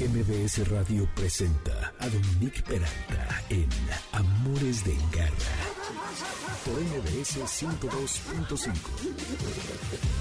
MBS Radio presenta a Dominique Peralta en Amores de Engarra por MBS 102.5.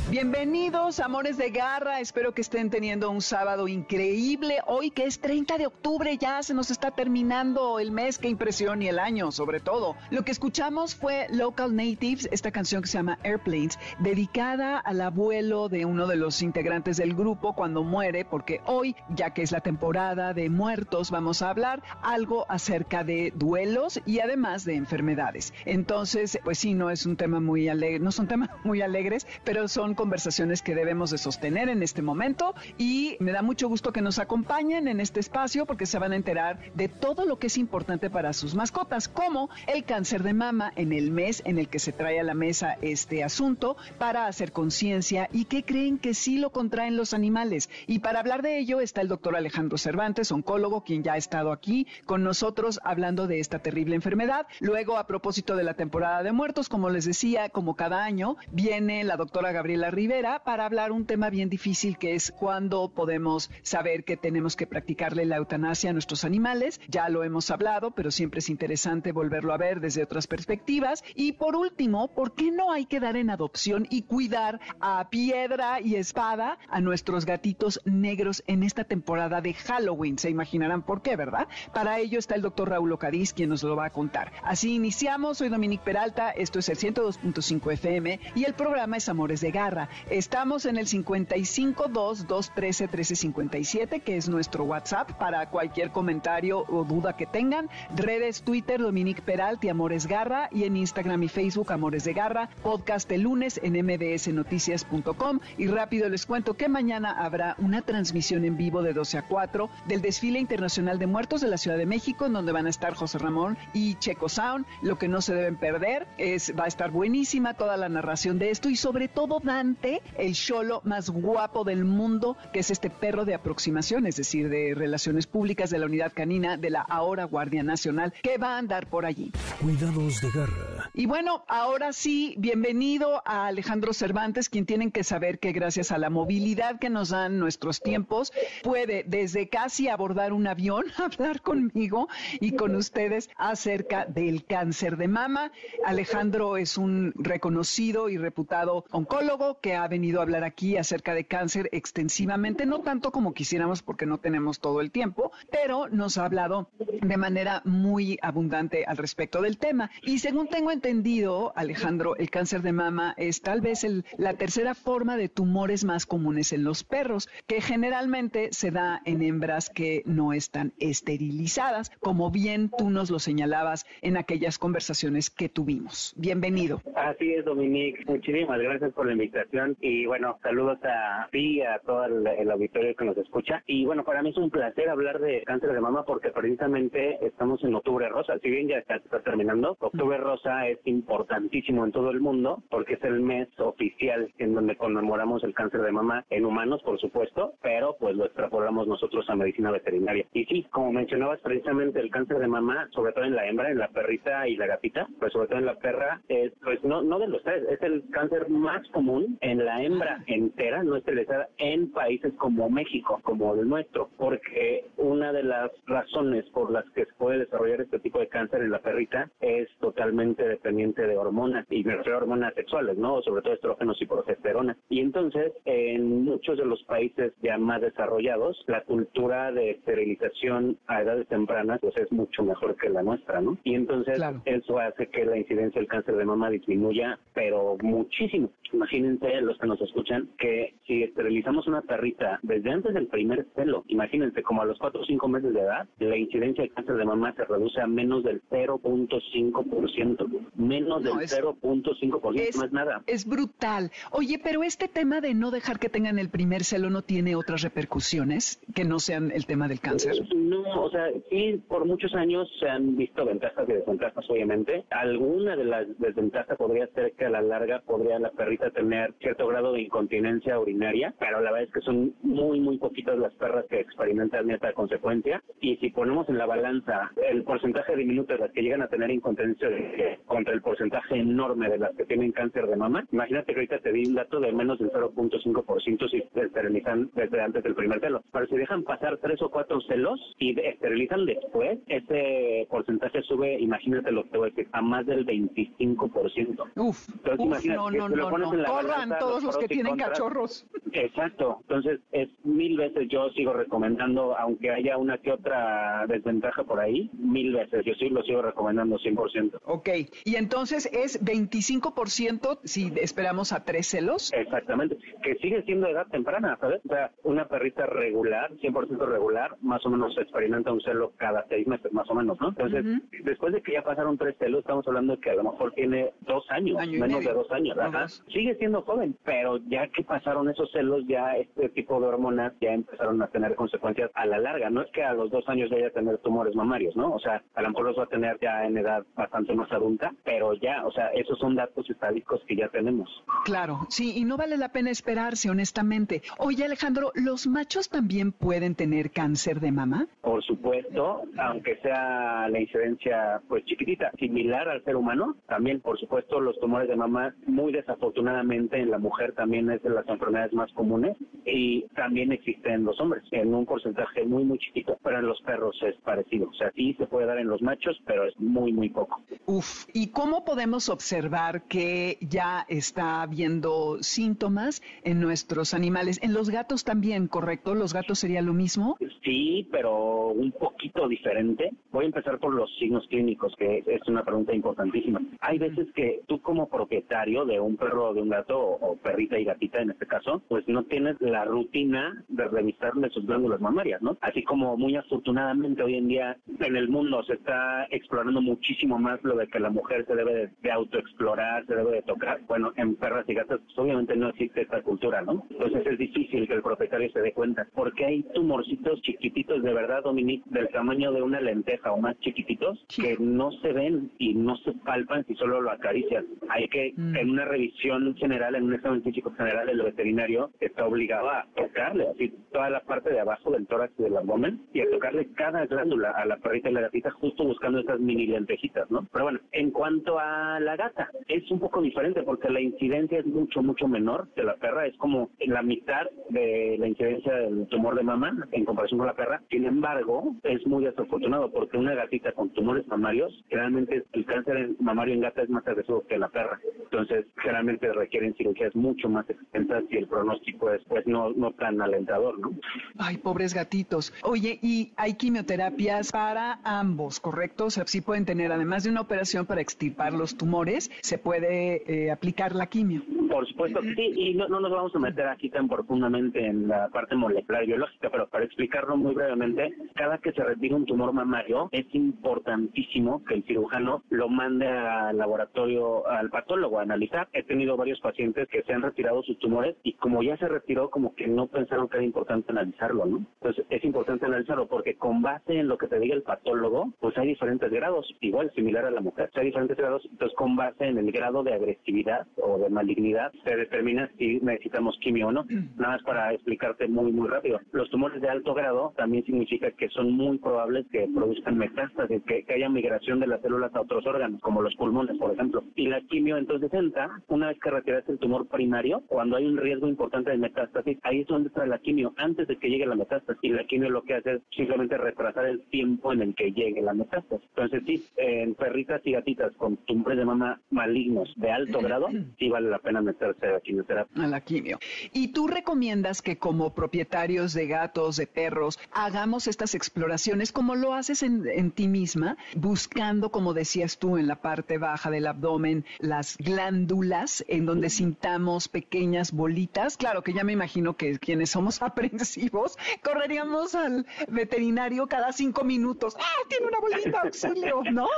Bienvenidos, amores de garra. Espero que estén teniendo un sábado increíble. Hoy que es 30 de octubre, ya se nos está terminando el mes. Qué impresión y el año, sobre todo. Lo que escuchamos fue Local Natives, esta canción que se llama Airplanes, dedicada al abuelo de uno de los integrantes del grupo cuando muere, porque hoy, ya que es la temporada de muertos, vamos a hablar algo acerca de duelos y además de enfermedades. Entonces, pues sí, no es un tema muy alegre, no son temas muy alegres, pero son conversaciones que debemos de sostener en este momento y me da mucho gusto que nos acompañen en este espacio porque se van a enterar de todo lo que es importante para sus mascotas, como el cáncer de mama en el mes en el que se trae a la mesa este asunto para hacer conciencia y que creen que sí lo contraen los animales. Y para hablar de ello está el doctor Alejandro Cervantes, oncólogo, quien ya ha estado aquí con nosotros hablando de esta terrible enfermedad. Luego, a propósito de la temporada de muertos, como les decía, como cada año, viene la doctora Gabriela Rivera para hablar un tema bien difícil que es cuándo podemos saber que tenemos que practicarle la eutanasia a nuestros animales. Ya lo hemos hablado, pero siempre es interesante volverlo a ver desde otras perspectivas. Y por último, ¿por qué no hay que dar en adopción y cuidar a piedra y espada a nuestros gatitos negros en esta temporada de Halloween? Se imaginarán por qué, ¿verdad? Para ello está el doctor Raúl Ocadiz, quien nos lo va a contar. Así iniciamos, soy Dominique Esto es el 102.5 FM y el programa es Amores de Garra. Estamos en el 5522131357, que es nuestro WhatsApp para cualquier comentario o duda que tengan. Redes Twitter, Dominique Peralta y Amores Garra, y en Instagram y Facebook, Amores de Garra. Podcast el lunes en mbsnoticias.com. Y rápido les cuento que mañana habrá una transmisión en vivo de 12 a 4 del desfile internacional de muertos de la Ciudad de México, en donde van a estar José Ramón y Checo Sound. Lo que no se deben perder es, va a estar buenísima toda la narración de esto y sobre todo dan el cholo más guapo del mundo, que es este perro de aproximación, es decir, de relaciones públicas de la unidad canina de la ahora Guardia Nacional, que va a andar por allí. Cuidados de garra. Y bueno, ahora sí, bienvenido a Alejandro Cervantes, quien tienen que saber que gracias a la movilidad que nos dan nuestros tiempos, puede desde casi abordar un avión, hablar conmigo y con ustedes acerca del cáncer de mama. Alejandro es un reconocido y reputado oncólogo que ha venido a hablar aquí acerca de cáncer extensivamente, no tanto como quisiéramos porque no tenemos todo el tiempo, pero nos ha hablado de manera muy abundante al respecto del tema. Y según tengo entendido, Alejandro, el cáncer de mama es tal vez la tercera forma de tumores más comunes en los perros, que generalmente se da en hembras que no están esterilizadas, como bien tú nos lo señalabas en aquellas conversaciones que tuvimos. Bienvenido. Así es, Dominique. Muchísimas gracias por la invitación y bueno, saludos a ti y a todo el, auditorio que nos escucha. Y bueno, para mí es un placer hablar de cáncer de mama porque precisamente estamos en Octubre Rosa. Si bien ya está, terminando, Octubre Rosa es importantísimo en todo el mundo porque es el mes oficial en donde conmemoramos el cáncer de mama en humanos, por supuesto, pero pues lo extrapolamos nosotros a medicina veterinaria. Y sí, como mencionabas precisamente el cáncer de mama, sobre todo en la hembra, en la perrita y la gatita, pues sobre todo en la perra, es pues no, no de los tres, es el cáncer más común en la hembra entera no esterilizada en países como México, como el nuestro, porque una de las razones por las que se puede desarrollar este tipo de cáncer en la perrita es totalmente dependiente de hormonas, y me refiero a hormonas sexuales, ¿no? Sobre todo estrógenos y progesterona. Y entonces, en muchos de los países ya más desarrollados, la cultura de esterilización a edades tempranas pues es mucho mejor que la nuestra, ¿no? Y entonces eso hace que la incidencia del cáncer de mama disminuya, pero muchísimo. Imagínense los que nos escuchan, que si esterilizamos una perrita desde antes del primer celo, imagínense, como a los 4 o 5 meses de edad, la incidencia de cáncer de mama se reduce a menos del 0.5%. Menos del 0.5%, no es nada. Es brutal. Oye, pero este tema de no dejar que tengan el primer celo no tiene otras repercusiones que no sean el tema del cáncer. No, o sea, sí, por muchos años se han visto ventajas y desventajas, obviamente. Alguna de las desventajas podría ser que a la larga podría la perrita tener cierto grado de incontinencia urinaria, pero la verdad es que son muy, muy poquitas las perras que experimentan esta consecuencia. Y si ponemos en la balanza el porcentaje diminuto de las que llegan a tener incontinencia, contra el porcentaje enorme de las que tienen cáncer de mama. Imagínate que ahorita te di un dato de menos del 0.5% si esterilizan desde antes del primer celo. Pero si dejan pasar tres o cuatro celos y esterilizan después, ese porcentaje sube, imagínate lo que voy a decir, a más del 25%. Uf, Entonces, imagínate no, no, no, no. Corran todos los, que tienen cachorros. Exacto. Entonces, es mil veces yo sigo recomendando, aunque haya una que otra desventaja por ahí, mil veces. Yo sí lo sigo recomendando 100%. Ok. Y entonces es 25% si esperamos a tres celos. Exactamente. Que sigue siendo edad temprana, ¿sabes? O sea, una perrita regular, 100% regular, más o menos experimenta un celo cada seis meses, más o menos, ¿no? Entonces, después de que ya pasaron tres celos, estamos hablando de que a lo mejor tiene dos años, menos de dos años. Sigue siendo joven, pero ya que pasaron esos celos, ya este tipo de hormonas ya empezaron a tener consecuencias a la larga. No es que a los dos años vaya a tener tumores mamarios, ¿no? O sea, a lo mejor los va a tener ya en edad bastante más adulta, pero ya, o sea, esos son datos estadísticos que ya tenemos. Claro, sí, y no vale la pena esperarse, honestamente. Oye, Alejandro, ¿los machos también pueden tener cáncer de mama? Por supuesto, aunque sea la incidencia pues chiquitita, similar al ser humano, también por supuesto los tumores de mama muy desafortunadamente en la mujer también es de las enfermedades más comunes y también existen en los hombres en un porcentaje muy muy chiquito, pero en los perros es parecido, o sea, sí se puede dar en los machos, pero es muy muy poco. Uf, ¿y cómo podemos observar que ya está habiendo síntomas en nuestros animales? En los gatos también, ¿correcto? ¿Los gatos sería lo mismo? Sí, pero un poquito diferente. Voy a empezar por los signos clínicos, que es una pregunta importantísima. Hay veces que tú como propietario de un perro o de un gato, o perrita y gatita en este caso, pues no tienes la rutina de revisarle sus glándulas mamarias, ¿no? Así como muy afortunadamente hoy en día en el mundo se está explorando muchísimo más lo de que la mujer se debe de, autoexplorar, se debe de tocar. Bueno, en perras y gatas pues obviamente no existe esta cultura, ¿no? Entonces es difícil que el propietario se dé cuenta, porque hay tumorcitos chiquititos de verdad, Del tamaño de una lenteja o más chiquititos, que no se ven y no se palpan si solo lo acaricias. Hay que, mm. en una revisión general, en un examen físico general, el veterinario está obligado a tocarle, así toda la parte de abajo del tórax y del abdomen, y a tocarle cada glándula a la perrita y la gatita, justo buscando esas mini lentejitas, ¿no? Pero bueno, en cuanto a la gata, es un poco diferente porque la incidencia es mucho, mucho menor que la perra, es como la mitad de la incidencia del tumor de mama en comparación con la perra. Sin embargo, es muy desafortunado porque una gatita con tumores mamarios, generalmente el cáncer mamario en gata es más agresivo que la perra. Entonces, generalmente requieren cirugías mucho más extensas y el pronóstico es pues no, no tan alentador, ¿no? Ay, pobres gatitos. Oye, y hay quimioterapias para ambos, ¿correcto? O sea, sí pueden tener, además de una operación para extirpar los tumores, se puede eh, aplicar la quimio. Por supuesto que sí, y no, no nos vamos a meter aquí tan profundamente en la parte molecular biológica, pero para explicarlo muy brevemente, cada que se retira un tumor mamario, es importantísimo que el cirujano lo mande al laboratorio, al patólogo a analizar. He tenido varios pacientes que se han retirado sus tumores y como ya se retiró, como que no pensaron que era importante analizarlo, ¿no? Entonces es importante analizarlo porque con base en lo que te diga el patólogo, pues hay diferentes grados, igual similar a la mujer, hay diferentes grados, entonces con base en el grado de agresividad o de malignidad se determina si necesitamos quimio o no. Nada más para explicarte muy, muy rápido. Los tumores de alto grado también significa que son muy probables que produzcan metástasis, que, haya migración de las células a otros órganos, como los pulmones, por ejemplo. Y la quimio entonces entra una vez que retiraste el tumor primario, cuando hay un riesgo importante de metástasis, ahí es donde está la quimio, antes de que llegue la metástasis. Y la quimio lo que hace es simplemente retrasar el tiempo en el que llegue la metástasis. Entonces sí, en perritas y gatitas con tumores de mama malignos de alto grado, sí vale la pena meterse a la quimioterapia. A la quimio. ¿Y tú recomiendas que como propietarios de gatos, de perros, hagamos estas exploraciones como lo haces en, ti misma, buscando, como decías tú, en la parte baja del abdomen, las glándulas en donde sintamos pequeñas bolitas. Claro que ya me imagino que quienes somos aprensivos correríamos al veterinario cada cinco minutos. ¡Ah, tiene una bolita, auxilio! ¿No?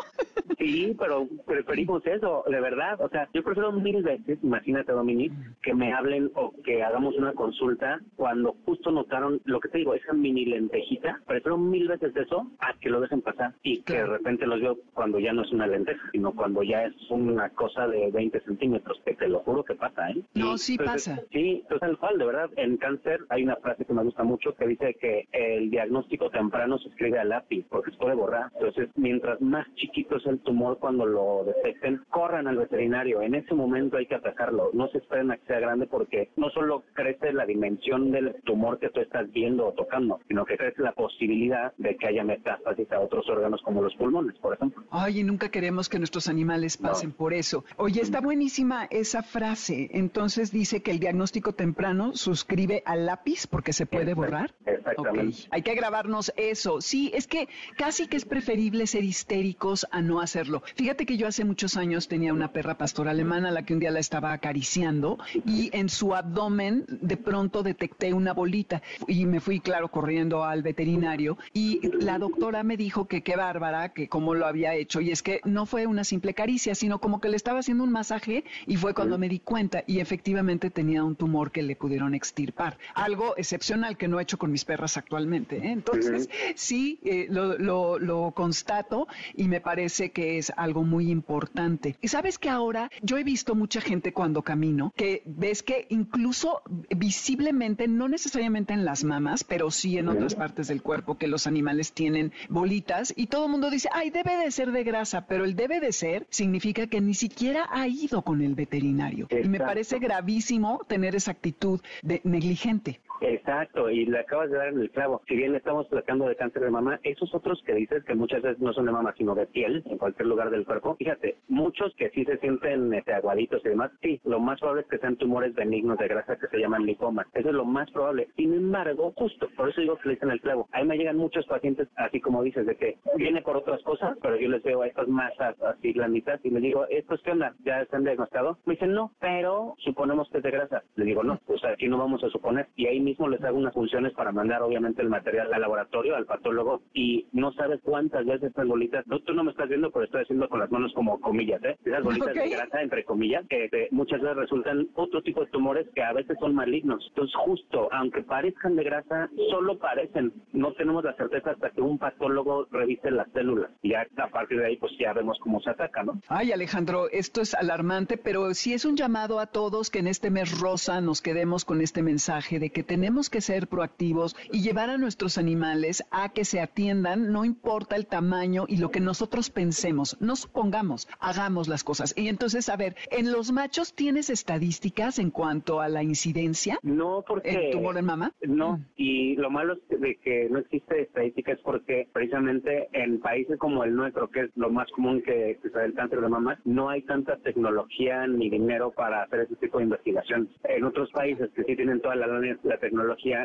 Sí, pero preferimos eso, de verdad. O sea, yo prefiero mil veces, imagínate imagínate, Dominique, que me hablen o que hagamos una consulta cuando justo notaron lo que te digo, esa mini lentejita. Prefiero mil veces eso a que lo dejen pasar y que de repente los veo cuando ya no es una lenteja, sino cuando ya es una cosa de 20 centímetros, que te lo juro que pasa, ¿eh? No, sí pasa. Sí, entonces al cual, de verdad, en cáncer hay una frase que me gusta mucho que dice que el diagnóstico temprano se escribe a lápiz porque se puede borrar. Entonces, mientras más chiquito es el tumor cuando lo detecten, corran al veterinario. En ese momento hay que atacarlo. No se esperen a que sea grande porque no solo crece la dimensión del tumor que tú estás viendo o tocando, sino que crece la posibilidad de que haya metástasis a otros órganos como los pulmones, por ejemplo. Ay, y nunca queremos que nuestros animales pasen por eso. Oye, está buenísima esa frase. Entonces dice que el diagnóstico temprano suscribe al lápiz porque se puede borrar. Exactamente. Hay que grabarnos eso. Sí, es que casi que es preferible ser histéricos a no hacerlo. Fíjate que yo hace muchos años tenía una perra pastor alemana a la que un día la estaba acariciando y en su abdomen de pronto detecté una bolita y me fui, claro, corriendo al veterinario y la doctora me dijo que qué bárbara, que cómo lo había hecho y es que no fue una simple caricia, sino como que le estaba haciendo un masaje y fue cuando me di cuenta y efectivamente tenía un tumor que le pudieron extirpar. Algo excepcional que no he hecho con mis perras actualmente. ¿eh? Entonces, sí, eh, lo, lo, lo constato y me parece que es algo muy importante. Y sabes que ahora yo he visto mucha gente cuando camino que ves que incluso visiblemente, no necesariamente en las mamas, pero sí en otras partes del cuerpo, que los animales tienen bolitas y todo el mundo dice, ay, debe de ser de grasa, pero el debe de ser significa que ni siquiera ha ido con el veterinario. Y me parece gravísimo tener esa actitud de negligente. Exacto, y le acabas de dar en el clavo. Si bien estamos tratando de cáncer de mama, esos otros que dices que muchas veces no son de mama, sino de piel, en cualquier lugar del cuerpo, fíjate, muchos que sí se sienten este, aguaditos y demás, sí, lo más probable es que sean tumores benignos de grasa que se llaman lipomas. Eso es lo más probable. Sin embargo, justo, por eso digo que le dicen el clavo. Ahí me llegan muchos pacientes, así como dices, de que viene por otras cosas, pero yo les veo a estas masas así blanditas y les digo, ¿estos qué onda? ¿Ya están diagnosticados? Me dicen, no, pero suponemos que es de grasa. Les digo, no, pues aquí no vamos a suponer. Y ahí mismo les hago unas funciones para mandar obviamente el material al laboratorio, al patólogo, y no sabes cuántas veces estas bolitas, no, tú no me estás viendo, pero estoy haciendo con las manos como comillas, ¿eh? Esas bolitas Ok. de grasa, entre comillas, que eh, muchas veces resultan otro tipo de tumores que a veces son malignos. Entonces, justo, aunque parezcan de grasa, solo parecen. No tenemos la certeza hasta que un patólogo revise las células. Y ya a partir de ahí, pues ya vemos cómo se ataca, ¿no? Ay, Alejandro, esto es alarmante, pero sí es un llamado a todos que en este mes rosa nos quedemos con este mensaje de que tenemos que ser proactivos y llevar a nuestros animales a que se atiendan, no importa el tamaño y lo que nosotros pensemos, no supongamos, hagamos las cosas. Y entonces, a ver, ¿en los machos tienes estadísticas en cuanto a la incidencia No, porque... en tumor en mama? No, Mm. y lo malo es de que no existe estadística es porque precisamente en países como el nuestro, que es lo más común que, se el cáncer de mama, no hay tanta tecnología ni dinero para hacer ese tipo de investigación. En otros países que sí tienen toda la, la tecnología,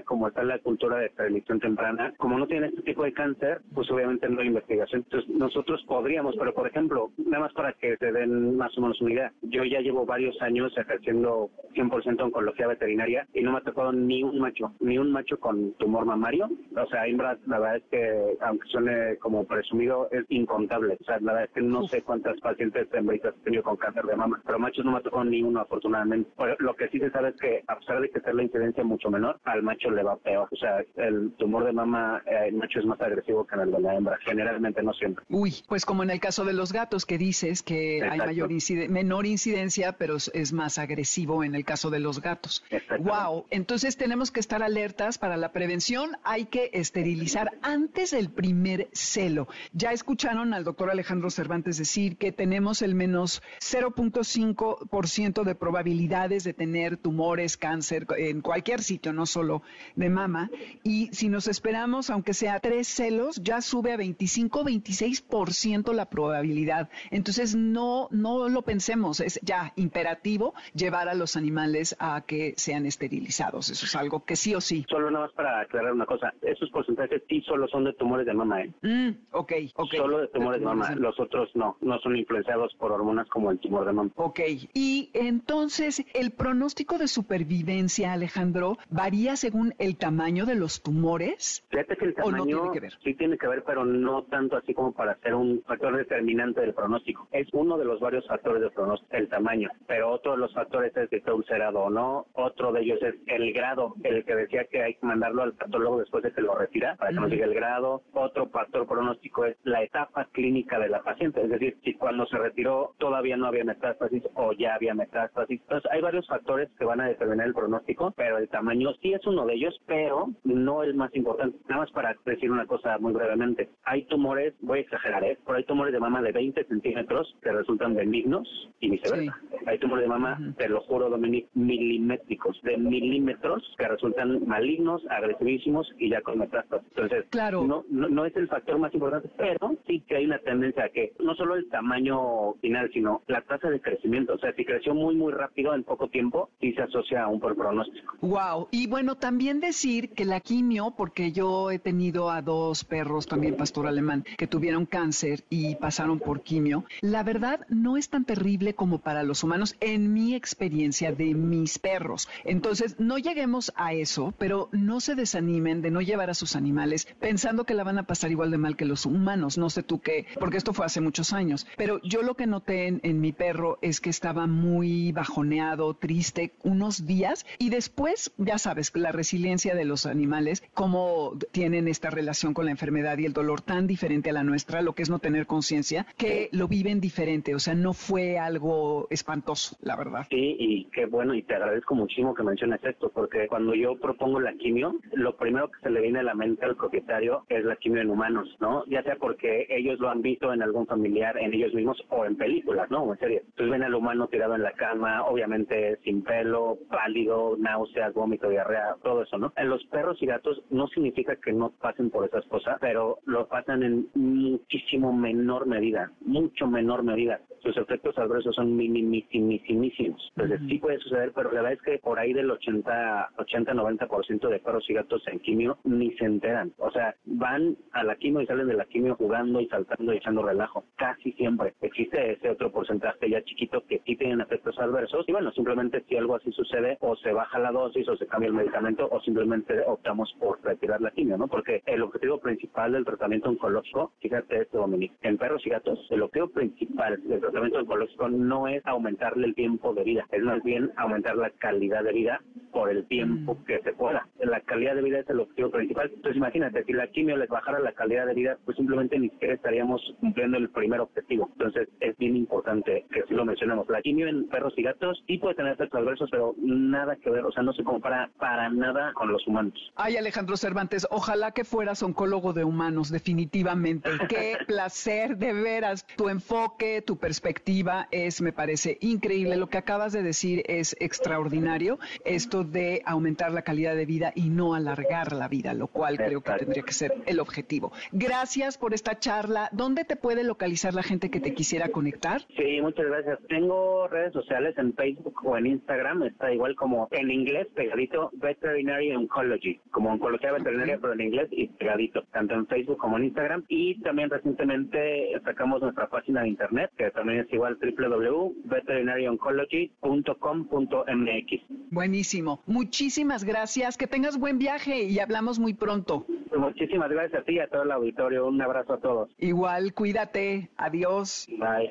como está la cultura de prevención temprana, como no tienen este tipo de cáncer, pues obviamente no hay investigación. Entonces nosotros podríamos, pero por ejemplo, nada más para que se den más o menos una idea, yo ya llevo varios años ejerciendo 100% oncología veterinaria y no me ha tocado ni un macho, ni un macho con tumor mamario. O sea, hembras, la verdad es que, aunque suene como presumido, es incontable. O sea, la verdad es que no sé cuántas pacientes hembritas he tenido con cáncer de mama, pero machos no me ha tocado ni uno, afortunadamente. Pero lo que sí se sabe es que, a pesar de que sea la incidencia mucho menor, al macho le va peor. O sea, el tumor de mama, eh, el macho es más agresivo que en el de la hembra, generalmente, no siempre. Uy, pues como en el caso de los gatos que dices que hay mayor incide- menor incidencia, pero es- más agresivo en el caso de los gatos. Wow, entonces tenemos que estar alertas para la prevención, hay que esterilizar antes del primer celo. Ya escucharon al doctor Alejandro Cervantes decir que tenemos el menos 0.5% de probabilidades de tener tumores, cáncer en cualquier sitio, no solo de mama, y si nos esperamos, aunque sea tres celos, ya sube a 25, 26% la probabilidad. Entonces no, no lo pensemos, es ya imperativo llevar a los animales a que sean esterilizados. Eso es algo que sí o sí. Solo nada más para aclarar una cosa, esos porcentajes sí solo son de tumores de mama, ¿eh? Mm, ok, ok. Solo de tumores de mama, los otros no, no son influenciados por hormonas como el tumor de mama. Ok, y entonces el pronóstico de supervivencia, Alejandro, varía según el tamaño de los tumores. Fíjate que el tamaño sí tiene que ver, pero no tanto así como para ser un factor determinante del pronóstico. Es uno de los varios factores del pronóstico, el tamaño, pero otro de los factores es que está ulcerado o no. Otro de ellos es el grado, el que decía que hay que mandarlo al patólogo después de que lo retira para que nos diga el grado. Otro factor pronóstico es la etapa clínica de la paciente, es decir, si cuando se retiró todavía no había metástasis o ya había metástasis. Entonces, hay varios factores que van a determinar el pronóstico, pero el tamaño sí es uno de ellos, pero no el más importante. Nada más para decir una cosa muy brevemente. Hay tumores, voy a exagerar, ¿eh? pero hay tumores de mama de 20 centímetros que resultan benignos y viceversa. Hay tumores de mama, te lo juro, Dominic, milimétricos, de milímetros que resultan malignos, agresivísimos y ya con metástasis. Entonces, claro. no, no, es el factor más importante, pero sí que hay una tendencia a que no solo el tamaño final, sino la tasa de crecimiento. O sea, si creció muy, muy rápido en poco tiempo, sí se asocia a un por pronóstico. Wow. Y bueno, también decir que la quimio, porque yo he tenido a dos perros, también pastor alemán, que tuvieron cáncer y pasaron por quimio, la verdad no es tan terrible como para los humanos en mi experiencia de mis perros. Entonces, no lleguemos a eso, pero no se desanimen de no llevar a sus animales pensando que la van a pasar igual de mal que los humanos. No sé tú qué, porque esto fue hace muchos años. Pero yo lo que noté en, en mi perro es que estaba muy bajoneado, triste, unos días y después, ya sabes, la resiliencia de los animales, cómo tienen esta relación con la enfermedad y el dolor tan diferente a la nuestra, lo que es no tener conciencia, que lo viven diferente. O sea, no fue algo espantoso, la verdad. Sí, y qué bueno, y te agradezco muchísimo que menciones esto, porque cuando yo propongo la quimio, lo primero que se le viene a la mente al propietario es la quimio en humanos, ¿no? Ya sea porque ellos lo han visto en algún familiar, en ellos mismos o en películas, ¿no? En series. Entonces ven al humano tirado en la cama, obviamente sin pelo, pálido, náuseas, vómito, diarrea, todo eso, ¿no? En los perros y gatos no significa que no pasen por esas cosas, pero lo pasan en muchísimo menor medida, mucho menor medida. Sus efectos adversos son minimísimos. Entonces sí puede suceder, pero la verdad es que por ahí del 80, 80, 90% de perros y gatos en quimio ni se enteran. O sea, van a la quimio y salen de la quimio jugando y saltando y echando relajo. Casi siempre. Existe ese otro porcentaje ya chiquito que sí tienen efectos adversos y bueno, simplemente si algo así sucede o se baja la dosis o se cambia el medicamento o simplemente optamos por retirar la quimio, ¿no? Porque el objetivo principal del tratamiento oncológico, fíjate esto, Dominique, en perros y gatos, el objetivo principal del tratamiento oncológico no es aumentarle el tiempo de vida, es más bien aumentar la calidad de vida por el tiempo mm. que se pueda. La calidad de vida es el objetivo principal. Entonces imagínate, si la quimio les bajara la calidad de vida, pues simplemente ni siquiera estaríamos cumpliendo el primer objetivo. Entonces es bien importante que si lo mencionemos. La quimio en perros y gatos sí puede tener efectos adversos, pero nada que ver, o sea, no se compara para nada con los humanos. Ay, Alejandro Cervantes, ojalá que fueras oncólogo de humanos, definitivamente. Qué placer, de veras. Tu enfoque, tu perspectiva es, me parece, increíble. Lo que acabas de decir es extraordinario. Esto de aumentar la calidad de vida y no alargar la vida, lo cual creo que tendría que ser el objetivo. Gracias por esta charla. ¿Dónde te puede localizar la gente que te quisiera conectar? Sí, muchas gracias. Tengo redes sociales en Facebook o en Instagram. Está igual como en inglés, pegadito, Veterinary Oncology, como oncología veterinaria, pero en inglés y pegadito, tanto en Facebook como en Instagram. Y también recientemente sacamos nuestra página de internet, que también es igual www.veterinaryoncology.com.mx. Buenísimo. Muchísimas gracias. Que tengas buen viaje y hablamos muy pronto. Muchísimas gracias a ti y a todo el auditorio. Un abrazo a todos. Igual, cuídate. Adiós. Bye.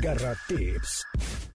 Garra Tips.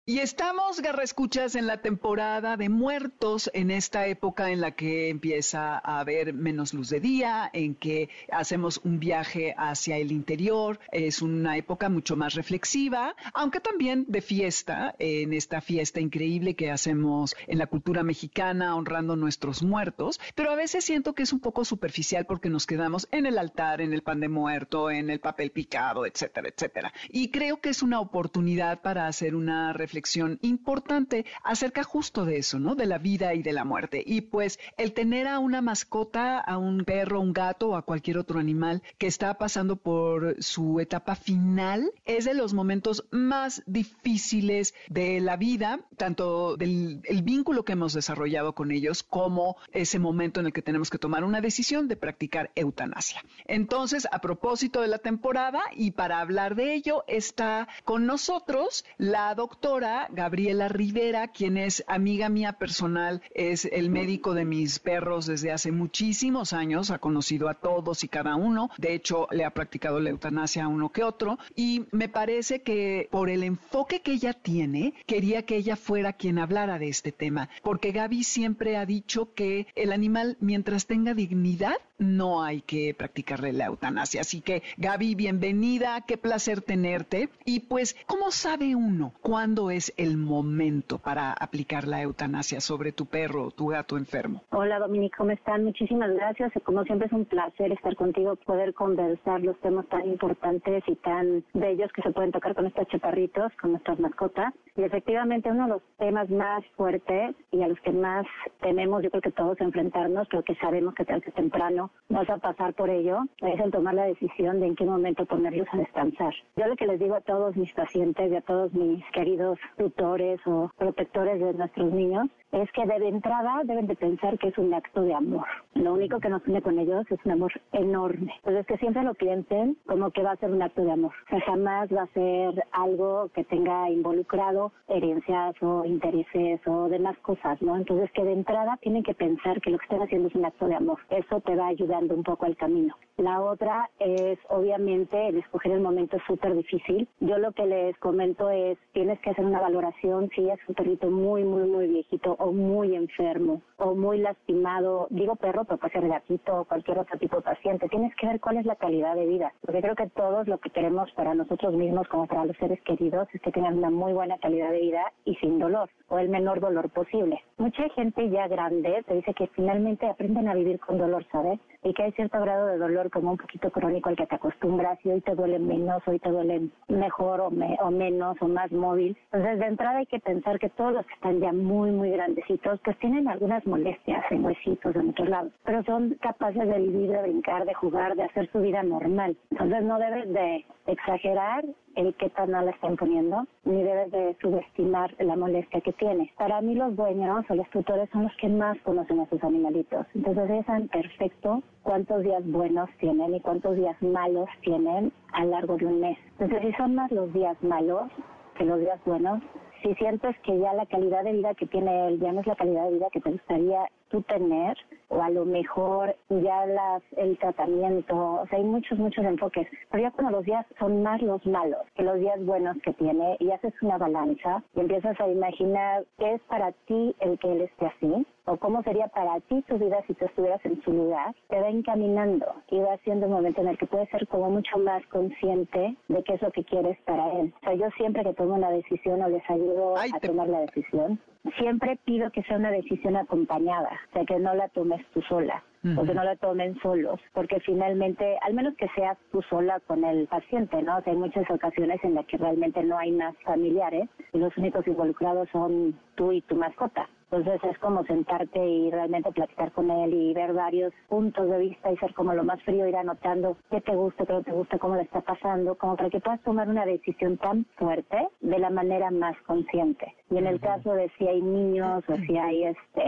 Y estamos, Garra Escuchas, en la temporada de muertos, en esta época en la que empieza a haber menos luz de día, en que hacemos un viaje hacia el interior. Es una época mucho más reflexiva, aunque también de fiesta, en esta fiesta increíble que hacemos en la cultura mexicana, honrando nuestros muertos. Pero a veces siento que es un poco superficial porque nos quedamos en el altar, en el pan de muerto, en el papel picado, etcétera, etcétera. Y creo que es una oportunidad para hacer una reflexión importante acerca justo de eso, ¿no? De la vida y de la muerte. Y pues el tener a una mascota, a un perro, un gato o a cualquier otro animal que está pasando por su etapa final es de los momentos más difíciles de la vida, tanto del el vínculo que hemos desarrollado con ellos como ese momento en el que tenemos que tomar una decisión de practicar eutanasia. Entonces, a propósito de la temporada y para hablar de ello, está con nosotros la doctora Gabriela Rivera, quien es amiga mía personal, es el médico de mis perros desde hace muchísimos años, ha conocido a todos y cada uno, de hecho le ha practicado la eutanasia a uno que otro, y me parece que por el enfoque que ella tiene, quería que ella fuera quien hablara de este tema, porque Gaby siempre ha dicho que el animal, mientras tenga dignidad, no hay que practicarle la eutanasia. Así que, Gaby, bienvenida, qué placer tenerte. Y pues, ¿cómo sabe uno cuándo es el momento para aplicar la eutanasia sobre tu perro o tu gato enfermo? Hola, Dominique, ¿cómo están? Muchísimas gracias. Como siempre es un placer estar contigo, poder conversar los temas tan importantes y tan bellos que se pueden tocar con estos chaparritos, con nuestras mascotas. Y efectivamente uno de los temas más fuertes y a los que más tememos, yo creo que todos enfrentarnos, pero que sabemos que tarde que temprano vas a pasar por ello, es el tomar la decisión de en qué momento ponerlos a descansar. Yo lo que les digo a todos mis pacientes y a todos mis queridos tutores o protectores de nuestros niños es que de entrada deben de pensar que es un acto de amor. Lo único que nos une con ellos es un amor enorme. Entonces que siempre lo piensen como que va a ser un acto de amor. O sea, jamás va a ser algo que tenga involucrado herencias o intereses o demás cosas, ¿no? Entonces que de entrada tienen que pensar que lo que están haciendo es un acto de amor. Eso te va ayudando un poco al camino. La otra es, obviamente, el escoger el momento súper difícil. Yo lo que les comento es, tienes que hacer una valoración si es un perrito muy, muy, muy viejito o muy enfermo o muy lastimado. Digo perro, pero puede ser gatito o cualquier otro tipo de paciente. Tienes que ver cuál es la calidad de vida. Porque creo que todos lo que queremos para nosotros mismos como para los seres queridos es que tengan una muy buena calidad de vida y sin dolor o el menor dolor posible. Mucha gente ya grande te dice que finalmente aprenden a vivir con dolor, ¿sabes? Y que hay cierto grado de dolor como un poquito crónico al que te acostumbras y hoy te duele menos, hoy te duele mejor o, o menos o más móvil. Entonces, de entrada hay que pensar que todos los que están ya muy, muy grandecitos, pues tienen algunas molestias en huesitos en otros lados, pero son capaces de vivir, de brincar, de jugar, de hacer su vida normal. Entonces, no debes de exagerar el qué tan mal están poniendo, ni debes de subestimar la molestia que tiene. Para mí los dueños o los tutores son los que más conocen a sus animalitos. Entonces ellos saben perfecto cuántos días buenos tienen y cuántos días malos tienen a lo largo de un mes. Entonces si son más los días malos que los días buenos, si sientes que ya la calidad de vida que tiene él ya no es la calidad de vida que te gustaría tú tener, o a lo mejor ya las, el tratamiento, o sea, hay muchos, muchos enfoques, pero ya cuando los días son más los malos que los días buenos que tiene, y haces una balanza y empiezas a imaginar qué es para ti el que él esté así, o cómo sería para ti tu vida si tú estuvieras en su lugar, te va encaminando y va haciendo un momento en el que puedes ser como mucho más consciente de qué es lo que quieres para él. O sea, yo siempre que tomo una decisión o les ayudo a tomar la decisión, siempre pido que sea una decisión acompañada, o sea, que no la tomes tú sola o que no la tomen solos, porque finalmente, al menos que seas tú sola con el paciente, ¿no? O sea, hay muchas ocasiones en las que realmente no hay más familiares y los únicos involucrados son tú y tu mascota. Entonces es como sentarte y realmente platicar con él y ver varios puntos de vista y ser como lo más frío, ir anotando qué te gusta, qué no te gusta, cómo le está pasando, como para que puedas tomar una decisión tan fuerte de la manera más consciente. Y en el caso de si hay niños o si hay, este,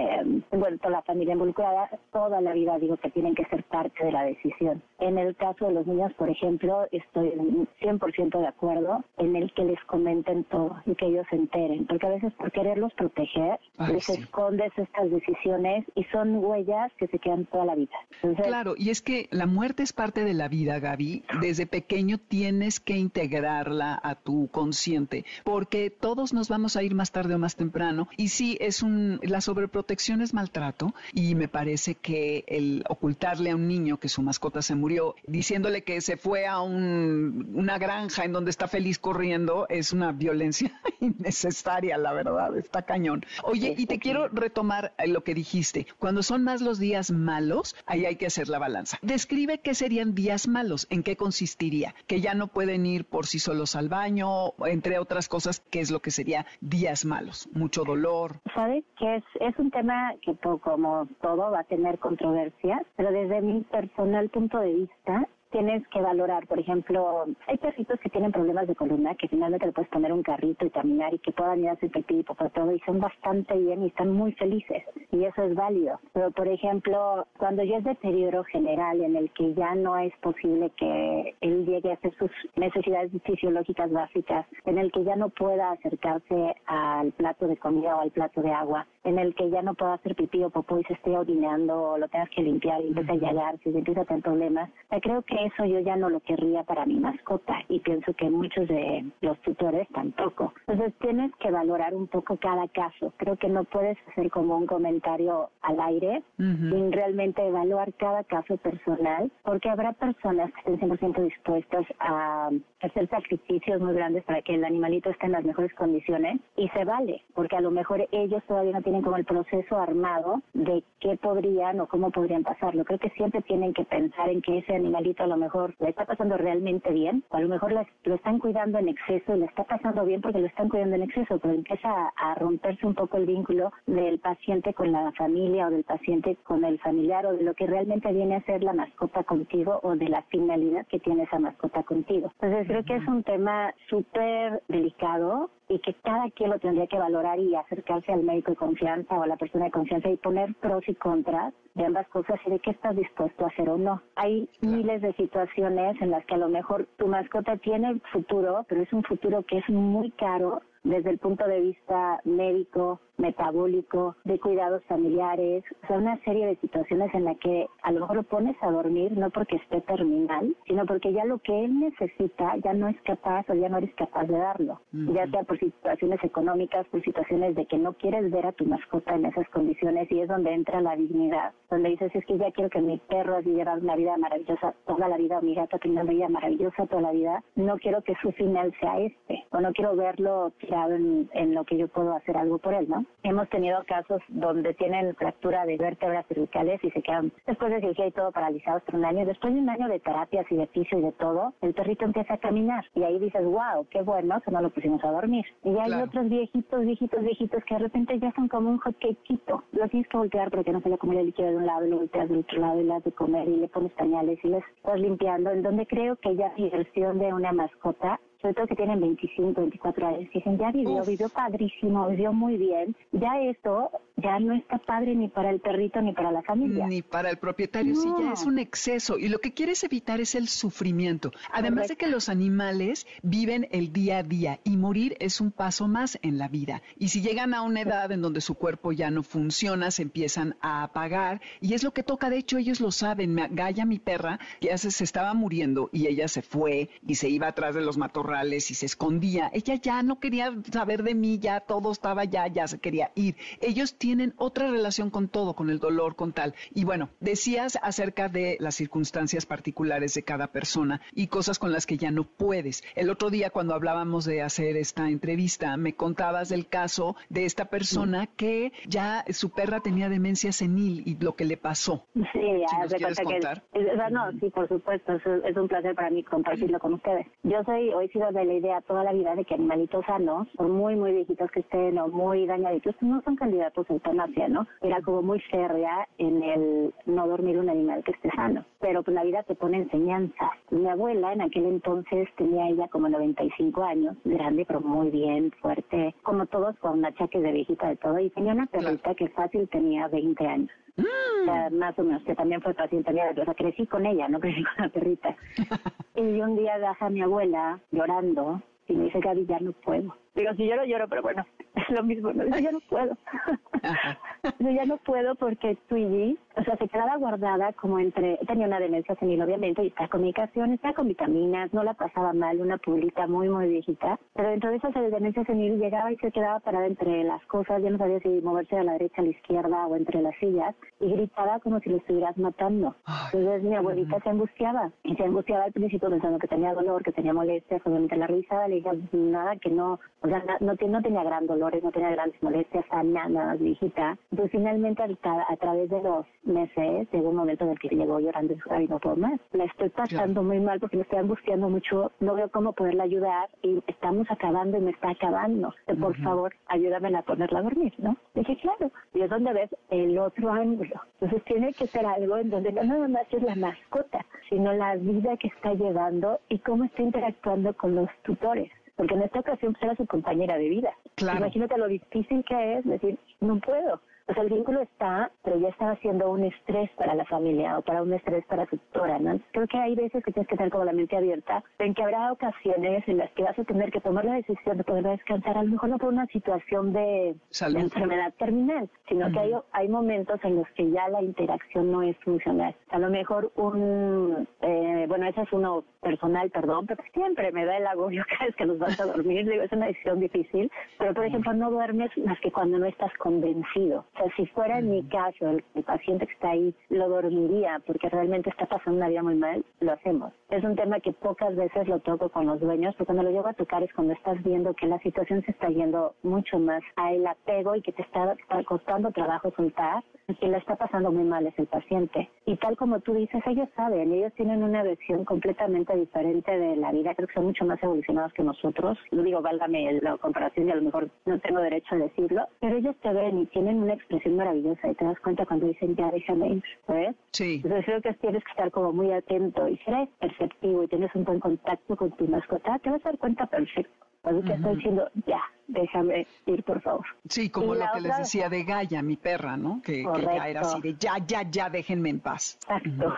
bueno, toda la familia involucrada, toda la vida digo que tienen que ser parte de la decisión. En el caso de los niños, por ejemplo, estoy 100% de acuerdo en el que les comenten todo y que ellos se enteren, porque a veces por quererlos proteger, les escondes estas decisiones y son huellas que se quedan toda la vida. claro, y es que la muerte es parte de la vida, Gaby. Desde pequeño tienes que integrarla a tu consciente, porque todos nos vamos a ir más tarde o más temprano. Y sí, es un, la sobreprotección es maltrato y me parece que el ocultarle a un niño que su mascota se murió, diciéndole que se fue a un, una granja en donde está feliz corriendo, es una violencia innecesaria, la verdad, está cañón. Oye, y te quiero retomar lo que dijiste. Cuando son más los días malos, ahí hay que hacer la balanza. Describe qué serían días malos, en qué consistiría, que ya no pueden ir por sí solos al baño, entre otras cosas, qué es lo que sería días malos, mucho dolor. Sabe que es, es un tema que como todo va a tener controversias, pero desde mi personal punto de vista, tienes que valorar, por ejemplo, hay perritos que tienen problemas de columna que finalmente le puedes poner un carrito y caminar y que puedan ir a hacer pipí y todo y son bastante bien y están muy felices y eso es válido. Pero por ejemplo, cuando ya es deterioro general en el que ya no es posible que él llegue a hacer sus necesidades fisiológicas básicas, en el que ya no pueda acercarse al plato de comida o al plato de agua, en el que ya no pueda hacer pipí o popó y se esté orinando o lo tengas que limpiar y empieza a llagarse y empieza a tener problemas, creo que eso yo ya no lo querría para mi mascota y pienso que muchos de los tutores tampoco. Entonces tienes que valorar un poco cada caso. Creo que no puedes hacer como un comentario al aire sin realmente evaluar cada caso personal, porque habrá personas que estén 100% dispuestas a hacer sacrificios muy grandes para que el animalito esté en las mejores condiciones y se vale, porque a lo mejor ellos todavía no tienen como el proceso armado de qué podrían o cómo podrían pasarlo. Creo que siempre tienen que pensar en que ese animalito a lo mejor le está pasando realmente bien, o a lo mejor lo están cuidando en exceso y le está pasando bien porque lo están cuidando en exceso, pero empieza a, romperse un poco el vínculo del paciente con la familia o del paciente con el familiar o de lo que realmente viene a ser la mascota contigo o de la finalidad que tiene esa mascota contigo. Entonces creo que es un tema súper delicado y que cada quien lo tendría que valorar y acercarse al médico de confianza o a la persona de confianza y poner pros y contras de ambas cosas y de qué estás dispuesto a hacer o no. Hay miles de situaciones en las que a lo mejor tu mascota tiene futuro, pero es un futuro que es muy caro desde el punto de vista médico, metabólico, de cuidados familiares, o sea, una serie de situaciones en las que a lo mejor lo pones a dormir no porque esté terminal, sino porque ya lo que él necesita ya no es capaz o ya no eres capaz de darlo, ya sea por situaciones económicas, por situaciones de que no quieres ver a tu mascota en esas condiciones y es donde entra la dignidad, donde dices es que ya quiero que mi perro viva una vida maravillosa toda la vida, mi gato tenga una vida maravillosa toda la vida, no quiero que su final sea este, o no quiero verlo en, lo que yo puedo hacer algo por él, ¿no? Hemos tenido casos donde tienen fractura de vértebras cervicales y se quedan después de cirugía y todo paralizados por un año. Después de un año de terapias y de piso y de todo, el perrito empieza a caminar y ahí dices, wow, qué bueno, que no lo pusimos a dormir. Y hay otros viejitos, viejitos, viejitos que de repente ya son como un hotcakeito. Lo tienes que voltear porque no se le come el líquido de un lado, lo volteas del otro lado y le has de comer y le pones pañales y le estás limpiando. En donde creo que ya diversión de una mascota sobre todo que tienen 25, 24 años, dicen, ya vivió, vivió padrísimo, vivió muy bien, ya esto ya no está padre ni para el perrito ni para la familia. Ni para el propietario, sí, ya es un exceso. Y lo que quieres evitar es el sufrimiento. Además de que los animales viven el día a día y morir es un paso más en la vida. Y si llegan a una edad en donde su cuerpo ya no funciona, se empiezan a apagar y es lo que toca. De hecho, ellos lo saben. Gaya, mi perra, ya se, se estaba muriendo y ella se fue y se iba atrás de los matorrales y se escondía. Ella ya no quería saber de mí, ya todo estaba ya, ya se quería ir. Ellos tienen otra relación con todo, con el dolor, con tal. Y bueno, decías acerca de las circunstancias particulares de cada persona y cosas con las que ya no puedes. El otro día cuando hablábamos de hacer esta entrevista, me contabas del caso de esta persona que ya su perra tenía demencia senil y lo que le pasó. Sí, ya si quieres contar. no, sí, por supuesto, es, un placer para mí compartirlo con ustedes. Yo soy hoy de la idea toda la vida de que animalitos sanos, por muy, muy viejitos que estén o muy dañaditos, no son candidatos a eutanasia, ¿no? Era como muy férrea en el no dormir un animal que esté sano. Pero pues la vida te pone enseñanzas. Mi abuela en aquel entonces tenía ella como 95 años, grande pero muy bien, fuerte, como todos con achaques de viejita de todo, y tenía una perrita que fácil tenía 20 años. Mm. más o menos, que también fue paciente mía, o sea, crecí con ella, no crecí con la perrita. y un día baja a mi abuela llorando y me dice, Gaby, ya no puedo. Digo, si lloro, lloro, pero bueno, es lo mismo. ¿no? ya no puedo. Yo ya no puedo porque Twiggy, o sea, se quedaba guardada como entre, tenía una demencia senil obviamente, y está con medicación, está con vitaminas, no la pasaba mal, una pulita muy, muy viejita, pero dentro de esa demencia senil llegaba y se quedaba parada entre las cosas, ya no sabía si moverse a la derecha, a la izquierda o entre las sillas, y gritaba como si lo estuvieras matando. Entonces mi abuelita se angustiaba, y se angustiaba al principio pensando que tenía dolor, que tenía molestias, obviamente la risa le dije, nada, que no, o sea, no, no tenía gran dolor y no tenía grandes molestias, nada más viejita. Pues finalmente a, través de los meses llegó un momento en el que llegó llorando y dijo, no puedo más. La estoy pasando muy mal porque me estoy angustiando mucho, no veo cómo poderla ayudar y estamos acabando y me está acabando. Por favor, ayúdame a ponerla a dormir, ¿no? Dije, claro. Y es donde ves el otro ángulo. Entonces tiene que ser algo en donde no nada más es la mascota, sino la vida que está llevando y cómo está interactuando con los tutores porque en esta ocasión pues, era su compañera de vida. Imagínate lo difícil que es decir, no puedo, o sea, el vínculo está, pero ya estaba siendo un estrés para la familia o para un estrés para su tutora, ¿no? Creo que hay veces que tienes que tener como la mente abierta, en que habrá ocasiones en las que vas a tener que tomar la decisión de poder descansar, a lo mejor no por una situación de, enfermedad terminal, sino que hay, hay momentos en los que ya la interacción no es funcional. A lo mejor un, eh, bueno, ese es uno personal, perdón, pero siempre me da el agobio cada vez que nos vas a dormir, digo, es una decisión difícil, pero por ejemplo no duermes más que cuando no estás convencido si fuera en mi caso, el, paciente que está ahí lo dormiría porque realmente está pasando una vida muy mal, lo hacemos. Es un tema que pocas veces lo toco con los dueños, pero cuando lo llevo a tocar es cuando estás viendo que la situación se está yendo mucho más a el apego y que te está, costando trabajo soltar, y que le está pasando muy mal es el paciente. Y tal como tú dices, ellos saben, ellos tienen una versión completamente diferente de la vida, creo que son mucho más evolucionados que nosotros. Lo digo, válgame la comparación y a lo mejor no tengo derecho a decirlo, pero ellos te ven y tienen una expresión maravillosa y te das cuenta cuando dicen ya déjame ir, ¿sabes? Sí. Entonces creo que tienes que estar como muy atento y si eres perceptivo y tienes un buen contacto con tu mascota, te vas a dar cuenta perfecto. Cuando te estoy diciendo, ya, déjame ir, por favor. Sí, como lo que les decía de Gaia, mi perra, ¿no? Que, ya era así de, ya, ya, ya, déjenme en paz. Exacto.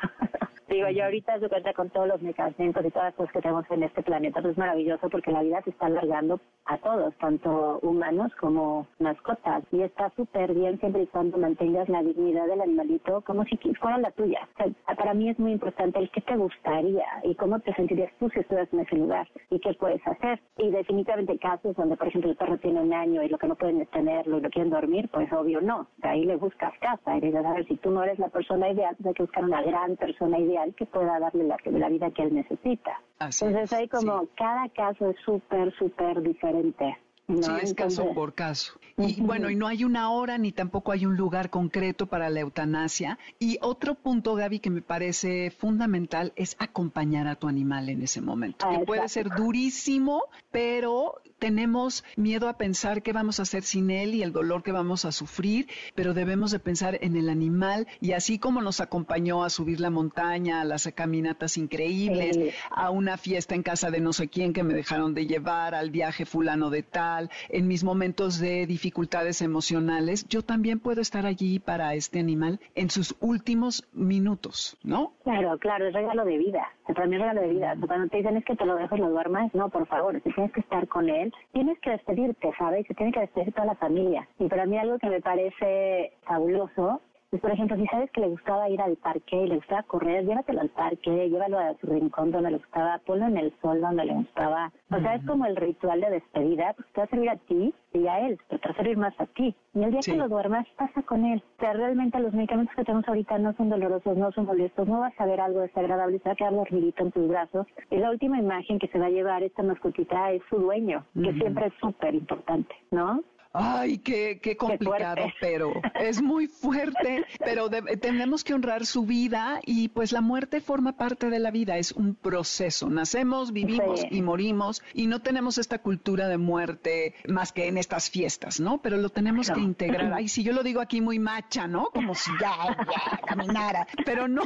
Digo, yo ahorita se cuenta con todos los mecanismos y todas las cosas que tenemos en este planeta, pues es maravilloso porque la vida se está alargando a todos, tanto humanos como mascotas. Y está súper bien siempre y cuando mantengas la dignidad del animalito como si fuera la tuya. para mí es muy importante el qué te gustaría y cómo te sentirías tú si estuvieras en ese lugar y qué puedes hacer. Y definitivamente casos donde, por ejemplo, el perro tiene un año y lo que no pueden es tenerlo y lo quieren dormir, pues obvio no. De ahí le buscas casa. Y a ver, si tú no eres la persona ideal, pues hay que buscar una gran persona ideal que pueda darle la, la vida que él necesita. Entonces hay como cada caso es súper, súper diferente. Sí, es caso por caso. Y bueno, y no hay una hora ni tampoco hay un lugar concreto para la eutanasia. Y otro punto, Gaby, que me parece fundamental es acompañar a tu animal en ese momento. que puede ser durísimo, pero tenemos miedo a pensar qué vamos a hacer sin él y el dolor que vamos a sufrir, pero debemos de pensar en el animal y así como nos acompañó a subir la montaña, a las caminatas increíbles, a una fiesta en casa de no sé quién que me dejaron de llevar, al viaje fulano de tal, en mis momentos de dificultades emocionales, yo también puedo estar allí para este animal en sus últimos minutos, ¿no? Claro, claro, es regalo de vida, es regalo de vida. Cuando te dicen es que te lo dejo y lo duermas, no, por favor, tienes que estar con él tienes que despedirte, ¿sabes? Se tiene que despedir toda la familia. Y para mí algo que me parece fabuloso es, por ejemplo, si sabes que le gustaba ir al parque y le gustaba correr, llévatelo al parque, llévalo a su rincón donde le gustaba, ponlo en el sol donde le gustaba. O sea, es como el ritual de despedida, pues te va a servir a ti y a él, pero te va a servir más a ti. Y el día que lo duermas, pasa con él. O sea, realmente los medicamentos que tenemos ahorita no son dolorosos, no son molestos, no vas a ver algo desagradable, se va a quedar dormidito en tus brazos. Y la última imagen que se va a llevar esta mascotita es su dueño, que siempre es súper importante, ¿no? Ay, qué, qué complicado, pero es muy fuerte, pero tenemos que honrar su vida y pues la muerte forma parte de la vida, es un proceso. Nacemos, vivimos y morimos y no tenemos esta cultura de muerte más que en estas fiestas, ¿no? Pero lo tenemos que integrar. Ay, si yo lo digo aquí muy macha, ¿no? Como si ya, ya caminara, pero no.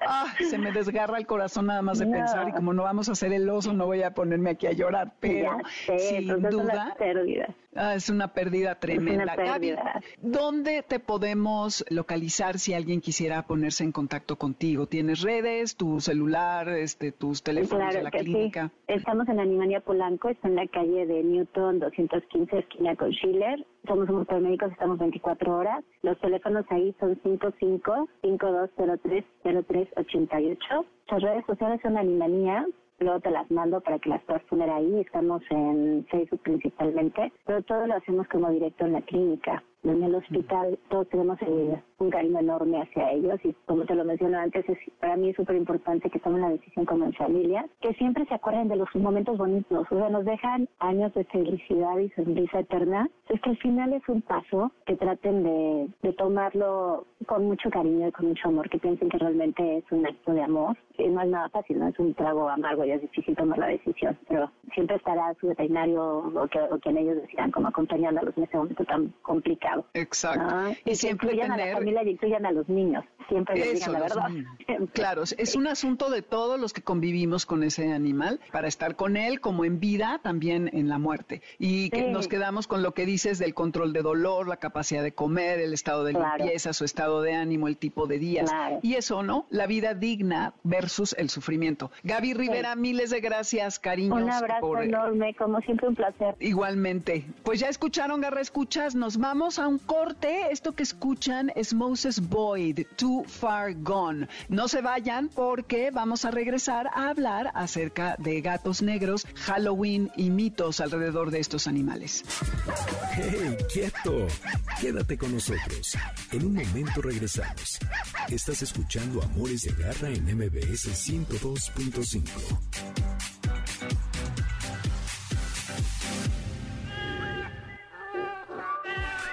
Ah, se me desgarra el corazón nada más de pensar y como no vamos a hacer el oso, no voy a ponerme aquí a llorar, pero sin duda. Ah, es una pérdida tremenda. ¿dónde te podemos localizar si alguien quisiera ponerse en contacto contigo? ¿Tienes redes, tu celular, este, tus teléfonos de la clínica? Estamos en Animania Polanco, está en la calle de Newton 215, esquina con Schiller. Somos un grupo de médicos, estamos 24 horas. Los teléfonos ahí son 55-5203-0388. Las redes sociales son Animania, luego te las mando para que las puedas poner ahí. Estamos en Facebook principalmente, pero todo lo hacemos como directo en la clínica. En el hospital todos tenemos un cariño enorme hacia ellos y como te lo mencioné antes, es, para mí es súper importante que tomen la decisión como en familia, que siempre se acuerden de los momentos bonitos, o sea, nos dejan años de felicidad y sonrisa eterna. Es que al final es un paso que traten de, de tomarlo con mucho cariño y con mucho amor, que piensen que realmente es un acto de amor. Y no es nada fácil, no es un trago amargo y es difícil tomar la decisión, pero siempre estará su veterinario o, que, o quien ellos decidan como acompañándolos en ese momento tan complicado. Exacto. Y, siempre incluyan a la familia y incluyan a los niños, siempre les digan la verdad. Claro, es un asunto de todos los que convivimos con ese animal para estar con él como en vida, también en la muerte. Y que nos quedamos con lo que dices del control de dolor, la capacidad de comer, el estado de limpieza, su estado de ánimo, el tipo de días. Y eso, ¿no? La vida digna versus el sufrimiento. Gaby Rivera, miles de gracias, cariños. Un abrazo enorme, como siempre un placer. Igualmente. Pues ya escucharon, Garra Escuchas, nos vamos a un corte. Esto que escuchan es Moses Boyd, Too Far Gone. No se vayan porque vamos a regresar a hablar acerca de gatos negros, Halloween y mitos alrededor de estos animales. ¡Hey, quieto! Quédate con nosotros. En un momento regresamos. Estás escuchando Amores de Garra en MBS 102.5.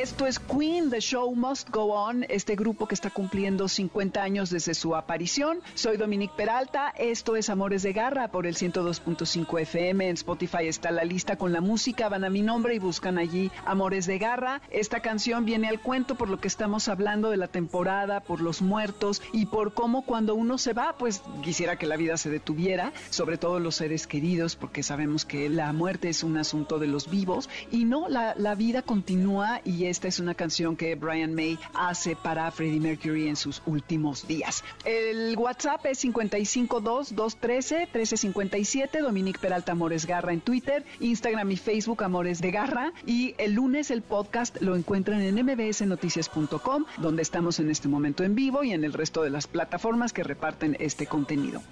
Esto es Queen, The Show Must Go On, este grupo que está cumpliendo 50 años desde su aparición. Soy Dominique Peralta, esto es Amores de Garra por el 102.5 FM. En Spotify está la lista con la música, van a mi nombre y buscan allí Amores de Garra. Esta canción viene al cuento por lo que estamos hablando de la temporada, por los muertos y por cómo cuando uno se va, pues quisiera que la vida se detuviera, sobre todo los seres queridos, porque sabemos que la muerte es un asunto de los vivos y no, la, la vida continúa y y esta es una canción que Brian May hace para Freddie Mercury en sus últimos días. El WhatsApp es 552-213-1357, Dominique Peralta Amores Garra en Twitter, Instagram y Facebook Amores de Garra y el lunes el podcast lo encuentran en mbsnoticias.com donde estamos en este momento en vivo y en el resto de las plataformas que reparten este contenido.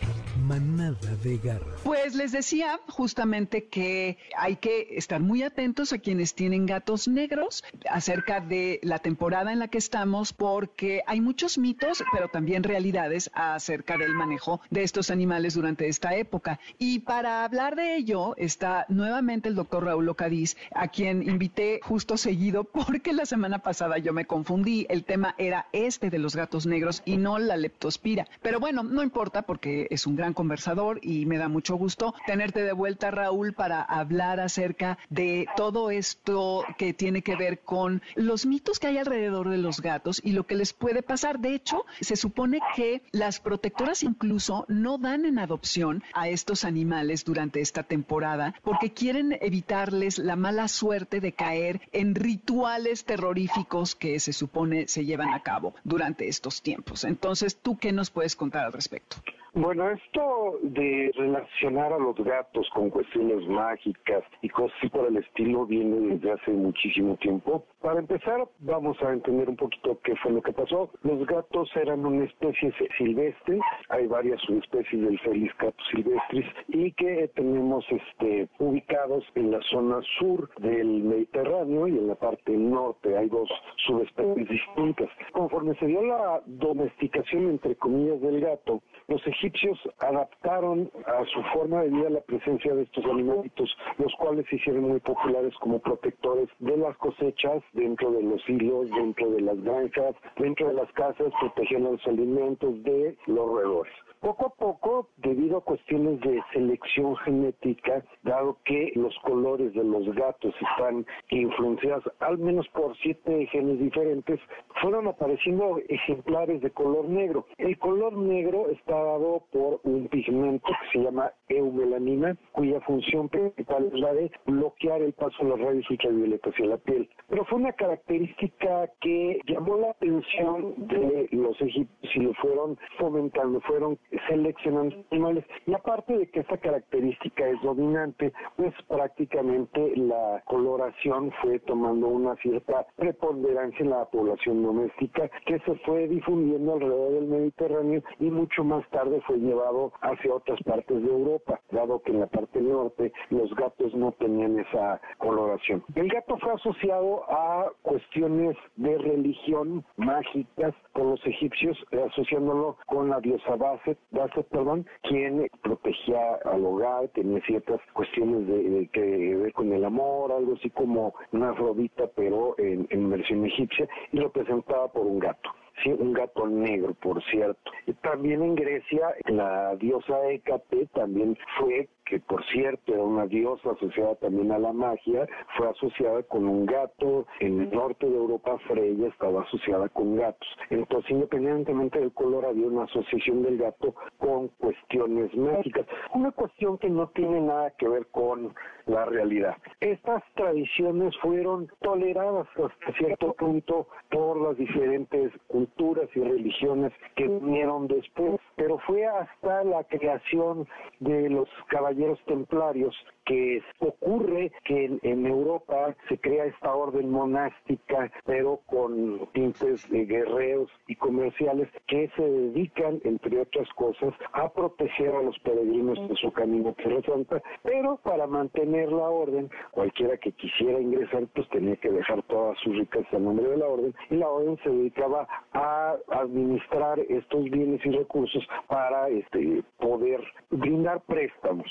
Manada de Garra. Pues les decía justamente que hay que estar muy atentos a quienes tienen gatos negros acerca de la temporada en la que estamos porque hay muchos mitos, pero también realidades acerca del manejo de estos animales durante esta época. Y para hablar de ello está nuevamente el doctor Raúl Ocadiz, a quien invité justo seguido porque la semana pasada yo me confundí. El tema era este de los gatos negros y no la leptospira. Pero bueno, no importa porque es un gran conversador y me da mucho gusto tenerte de vuelta, Raúl, para hablar acerca de todo esto que tiene que ver con los mitos que hay alrededor de los gatos y lo que les puede pasar. De hecho, se supone que las protectoras incluso no dan en adopción a estos animales durante esta temporada porque quieren evitarles la mala suerte de caer en rituales terroríficos que se supone se llevan a cabo durante estos tiempos. Entonces, ¿tú qué nos puedes contar al respecto? Bueno, esto de relacionar a los gatos con cuestiones mágicas y cosas así por el estilo viene desde hace muchísimo tiempo. Para empezar, vamos a entender un poquito qué fue lo que pasó. Los gatos eran una especie silvestre, hay varias subespecies del Felis catus silvestris y que tenemos este, ubicados en la zona sur del Mediterráneo y en la parte norte hay dos subespecies distintas. Conforme se dio la domesticación entre comillas del gato, los egipcios adaptaron a su forma de vida la presencia de estos animalitos, los cuales se hicieron muy populares como protectores de las cosechas, dentro de los hilos, dentro de las granjas, dentro de las casas, protegían los alimentos de los roedores. Poco a poco, debido a cuestiones de selección genética, dado que los colores de los gatos están influenciados al menos por siete genes diferentes, fueron apareciendo ejemplares de color negro. El color negro está dado por un pigmento que se llama eumelanina, cuya función principal es la de bloquear el paso de los rayos ultravioletas hacia la piel. Pero fue una característica que llamó la atención de los egipcios y lo fueron fomentando, fueron seleccionando animales. Y aparte de que esta característica es dominante, pues prácticamente la coloración fue tomando una cierta preponderancia en la población doméstica que se fue difundiendo alrededor del Mediterráneo y mucho más tarde fue llevado hacia otras partes de Europa, dado que en la parte norte los gatos no tenían esa coloración. El gato fue asociado a cuestiones de religión mágicas por los egipcios, asociándolo con la diosa Basset, Basset perdón, quien protegía al hogar, tenía ciertas cuestiones de, que ver con el amor, algo así como una Afrodita, pero en, versión egipcia, y lo presentaba por un gato sí, un gato negro, por cierto. También en Grecia, la diosa Hécate también fue que por cierto era una diosa asociada también a la magia, fue asociada con un gato. En el norte de Europa, Freya estaba asociada con gatos. Entonces, independientemente del color, había una asociación del gato con cuestiones mágicas. Una cuestión que no tiene nada que ver con la realidad. Estas tradiciones fueron toleradas hasta cierto punto por las diferentes culturas y religiones que vinieron después, pero fue hasta la creación de los caballeros templarios que ocurre que en, Europa se crea esta orden monástica, pero con tintes guerreros y comerciales que se dedican, entre otras cosas, a proteger a los peregrinos de su camino Tierra Santa, pero para mantener la orden, cualquiera que quisiera ingresar, pues tenía que dejar todas sus riquezas a nombre de la orden, y la orden se dedicaba a administrar estos bienes y recursos para este poder brindar préstamos.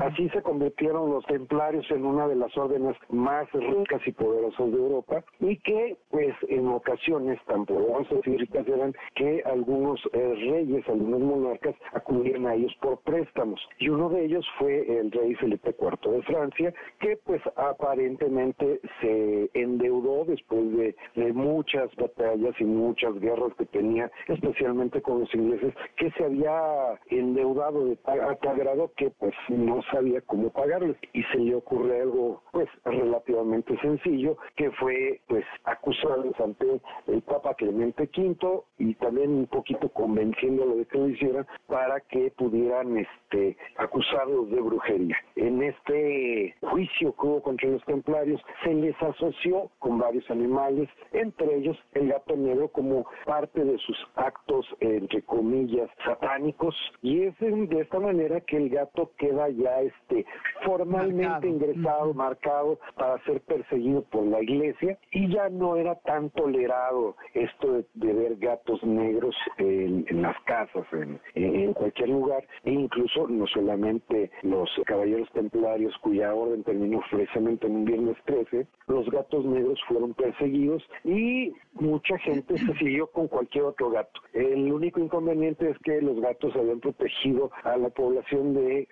Así se convirtieron los templarios en una de las órdenes más ricas y poderosas de Europa y que pues en ocasiones tan poderosas y ricas eran que algunos eh, reyes, algunos monarcas acudían a ellos por préstamos. Y uno de ellos fue el rey Felipe IV de Francia que pues aparentemente se endeudó después de, de muchas batallas y muchas guerras que tenía especialmente con los ingleses que se había endeudado de tal grado que pues no sabía cómo pagar y se le ocurre algo pues relativamente sencillo que fue pues acusarlos ante el Papa Clemente V y también un poquito convenciéndolo de que lo hicieran para que pudieran este acusarlos de brujería. En este juicio que hubo contra los templarios se les asoció con varios animales, entre ellos el gato negro como parte de sus actos entre comillas satánicos y es de esta manera que el gato queda ya este formalmente ingresado, marcado para ser perseguido por la iglesia. Y ya no era tan tolerado esto de, ver gatos negros en, las casas, en, cualquier lugar, e incluso no solamente los caballeros templarios cuya orden terminó precisamente en un viernes 13, los gatos negros fueron perseguidos y mucha gente se siguió con cualquier otro gato. El único inconveniente es que los gatos habían protegido a la población de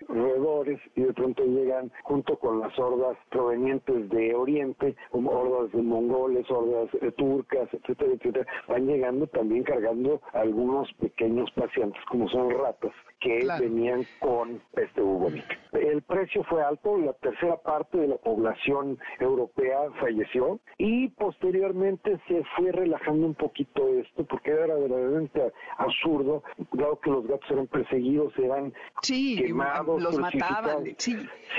y de pronto llegan junto con las hordas provenientes de Oriente, hordas de mongoles, hordas eh, turcas, etcétera, etcétera, van llegando también cargando algunos pequeños pacientes como son ratas que venían con peste bubónica. El precio fue alto, la tercera parte de la población europea falleció y posteriormente se fue relajando un poquito esto porque era verdaderamente absurdo, dado que los gatos eran perseguidos, eran quemados, los mataban, sí,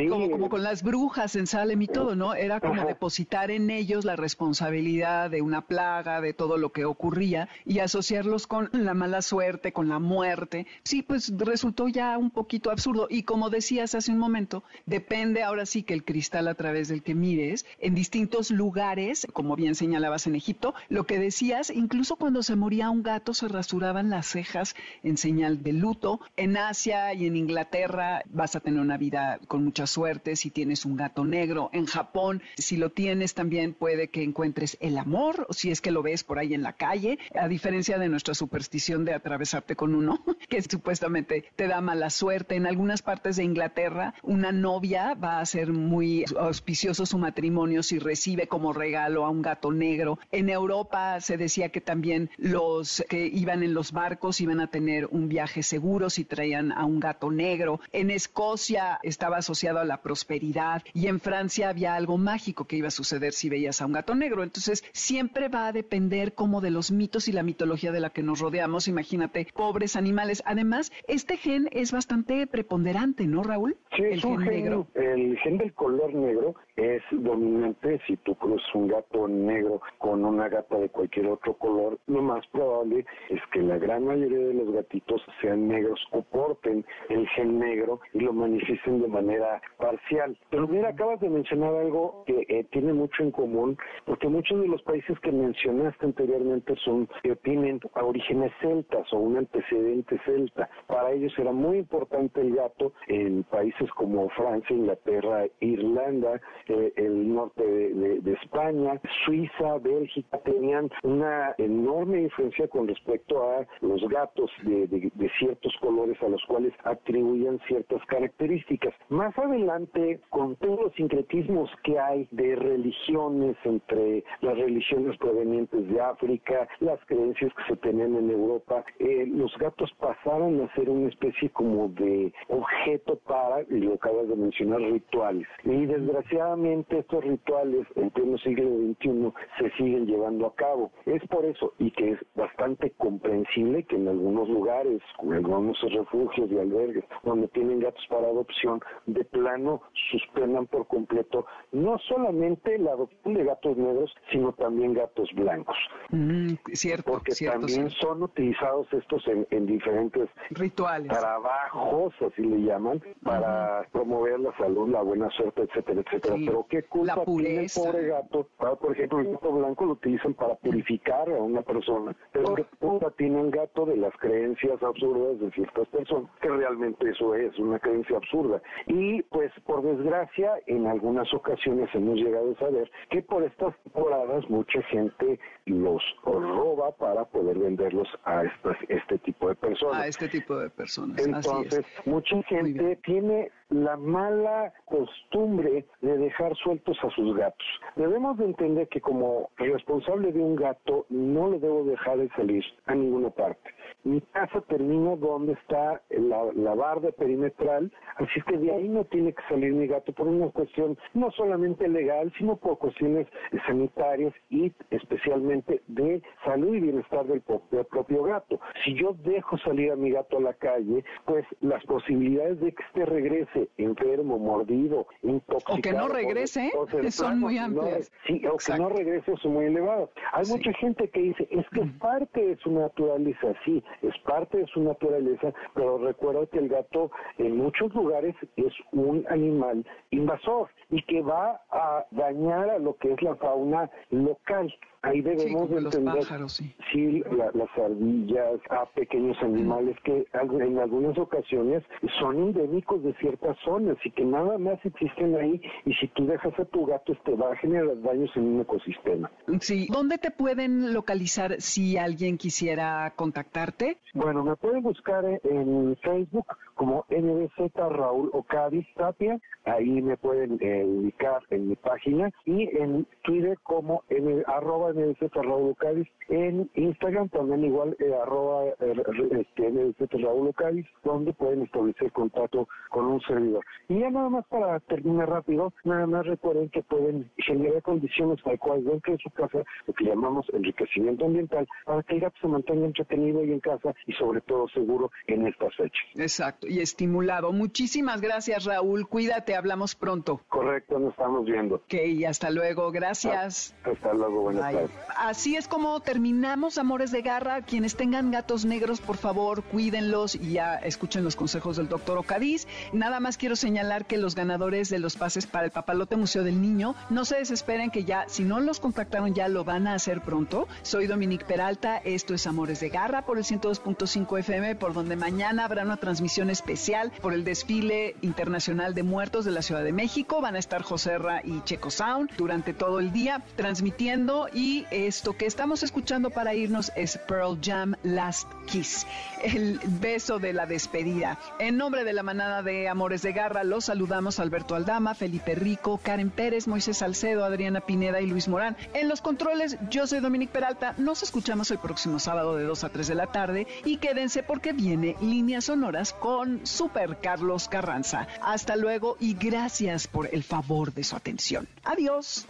como, como con las brujas en Salem y todo, ¿no? Era como depositar en ellos la responsabilidad de una plaga, de todo lo que ocurría y asociarlos con la mala suerte, con la muerte. Sí, pues resultó ya un poquito absurdo. Y como decías hace un momento, depende ahora sí que el cristal a través del que mires, en distintos lugares, como bien señalabas en Egipto, lo que decías, incluso cuando se moría un gato se rasuraban las cejas en señal de luto. En Asia y en Inglaterra vas a tener una vida con mucha suerte si tienes un gato negro. En Japón, si lo tienes también puede que encuentres el amor, si es que lo ves por ahí en la calle, a diferencia de nuestra superstición de atravesarte con uno, que supuestamente te da mala suerte. En algunas partes de Inglaterra, una novia va a ser muy auspicioso su matrimonio si recibe como regalo a un gato negro. En Europa se decía que también los que iban en los barcos iban a tener un viaje seguro si traían a un gato negro. En Escocia estaba asociado a la prosperidad y en Francia había algo mágico que iba a suceder si veías a un gato negro. Entonces siempre va a depender como de los mitos y la mitología de la que nos rodeamos. Imagínate, pobres animales. Además, este gen es bastante preponderante, ¿no, Raúl? Sí, el gen negro. El gen del color negro es dominante si tú cruzas un gato negro con una gata de cualquier otro color, lo más probable es que la gran mayoría de los gatitos sean negros o porten el gen negro y lo manifiesten de manera parcial. Pero mira, acabas de mencionar algo que eh, tiene mucho en común, porque muchos de los países que mencionaste anteriormente son que tienen orígenes celtas o un antecedente celta. Para ellos era muy importante el gato en países como Francia, Inglaterra, Irlanda, eh, el norte de, España, Suiza, Bélgica, tenían una enorme influencia con respecto a los gatos de, ciertos colores a los cuales atribuían ciertas características. Más adelante, con todos los sincretismos que hay de religiones entre las religiones provenientes de África, las creencias que se tenían en Europa, eh, los gatos pasaron a ser una especie como de objeto para, y lo acabas de mencionar, rituales. Y desgraciadamente estos rituales en pleno siglo XXI se siguen llevando a cabo. Es por eso, y que es bastante comprensible que en algunos lugares, como algunos refugios y albergues, donde tienen gatos para adopción, de plano suspendan por completo no solamente la adopción de gatos negros, sino también gatos blancos. Mm, cierto, Porque también son utilizados estos en, diferentes rituales, trabajos, así le llaman, para promover la salud, la buena suerte, etcétera, etcétera. Pero qué culpa tiene el pobre gato. Ah, por ejemplo, el gato blanco lo utilizan para purificar a una persona. Pero qué culpa tiene el gato de las creencias absurdas de ciertas personas, que realmente eso es una creencia absurda. Y pues por desgracia, en algunas ocasiones hemos llegado a saber que por estas temporadas mucha gente los roba para poder venderlos a estas, este tipo de personas. A este tipo de personas. Entonces, mucha gente tiene la mala costumbre de dejar sueltos a sus gatos. Debemos de entender que como responsable de un gato no le debo dejar de salir a ninguna parte. Mi casa termina donde está la, la barda perimetral, así que de ahí no tiene que salir mi gato por una cuestión no solamente legal, sino por cuestiones sanitarias y especialmente de salud y bienestar del, del propio gato. Si yo dejo salir a mi gato a la calle, pues las posibilidades de que este regrese enfermo, mordido, intoxicado. O que no regrese, son muy amplias. sí, o que no regrese son muy elevadas. Hay mucha gente que dice, es que es parte de su naturaleza, sí, es parte de su naturaleza, pero recuerda que el gato en muchos lugares es un animal invasor y que va a dañar a lo que es la fauna local. Ahí debemos entender sí. las ardillas, a pequeños animales que en algunas ocasiones son endémicos de ciertas zonas y que nada más existen ahí y si tú dejas a tu gato te va a generar daños en un ecosistema. Sí, ¿dónde te pueden localizar si alguien quisiera contactarte? Bueno, me pueden buscar en Facebook como NBZ Raúl Ocadis Tapia, ahí me pueden eh, ubicar en mi página y en Twitter como en, arroba NBZ Raúl Ocadis, en Instagram también igual eh, arroba eh, este, NBZ Raúl Ocadis, donde pueden establecer contacto con un servidor. Y ya nada más para terminar rápido, nada más recuerden que pueden generar condiciones adecuadas dentro de su casa, lo que llamamos enriquecimiento ambiental, para que el gato se mantenga entretenido y en casa y sobre todo seguro en estas fechas. Exacto, y estimulado. Muchísimas gracias Raúl, cuídate, hablamos pronto. Correcto, nos estamos viendo. Ok, hasta luego, gracias. Ah, hasta luego, buenas tardes. Así es como terminamos Amores de Garra. Quienes tengan gatos negros, por favor, cuídenlos y ya escuchen los consejos del doctor Ocadiz. Nada más quiero señalar que los ganadores de los pases para el Papalote Museo del Niño, no se desesperen que ya, si no los contactaron ya lo van a hacer pronto. Soy Dominique Peralta, esto es Amores de Garra por el 102.5 FM, por donde mañana habrá una transmisión especial por el desfile internacional de muertos de la Ciudad de México. Van a estar Joserra y Checo Sound durante todo el día transmitiendo y esto que estamos escuchando para irnos es Pearl Jam Last Kiss, el beso de la despedida. En nombre de la manada de Amores de Garra, los saludamos Alberto Aldama, Felipe Rico, Karen Pérez, Moisés Salcedo, Adriana Pineda y Luis Morán. En los controles, yo soy Dominique Peralta. Nos escuchamos el próximo sábado de 2 a 3 de la tarde y quédense porque viene Líneas Sonoras con Super Carlos Carranza. Hasta luego y gracias por el favor de su atención. Adiós.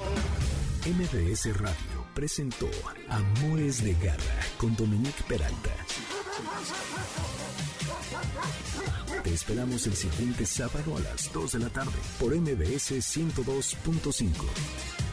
MBS Radio presentó Amores de Garra con Dominique Peralta. Te esperamos el siguiente sábado a las 2 de la tarde por MBS 102.5.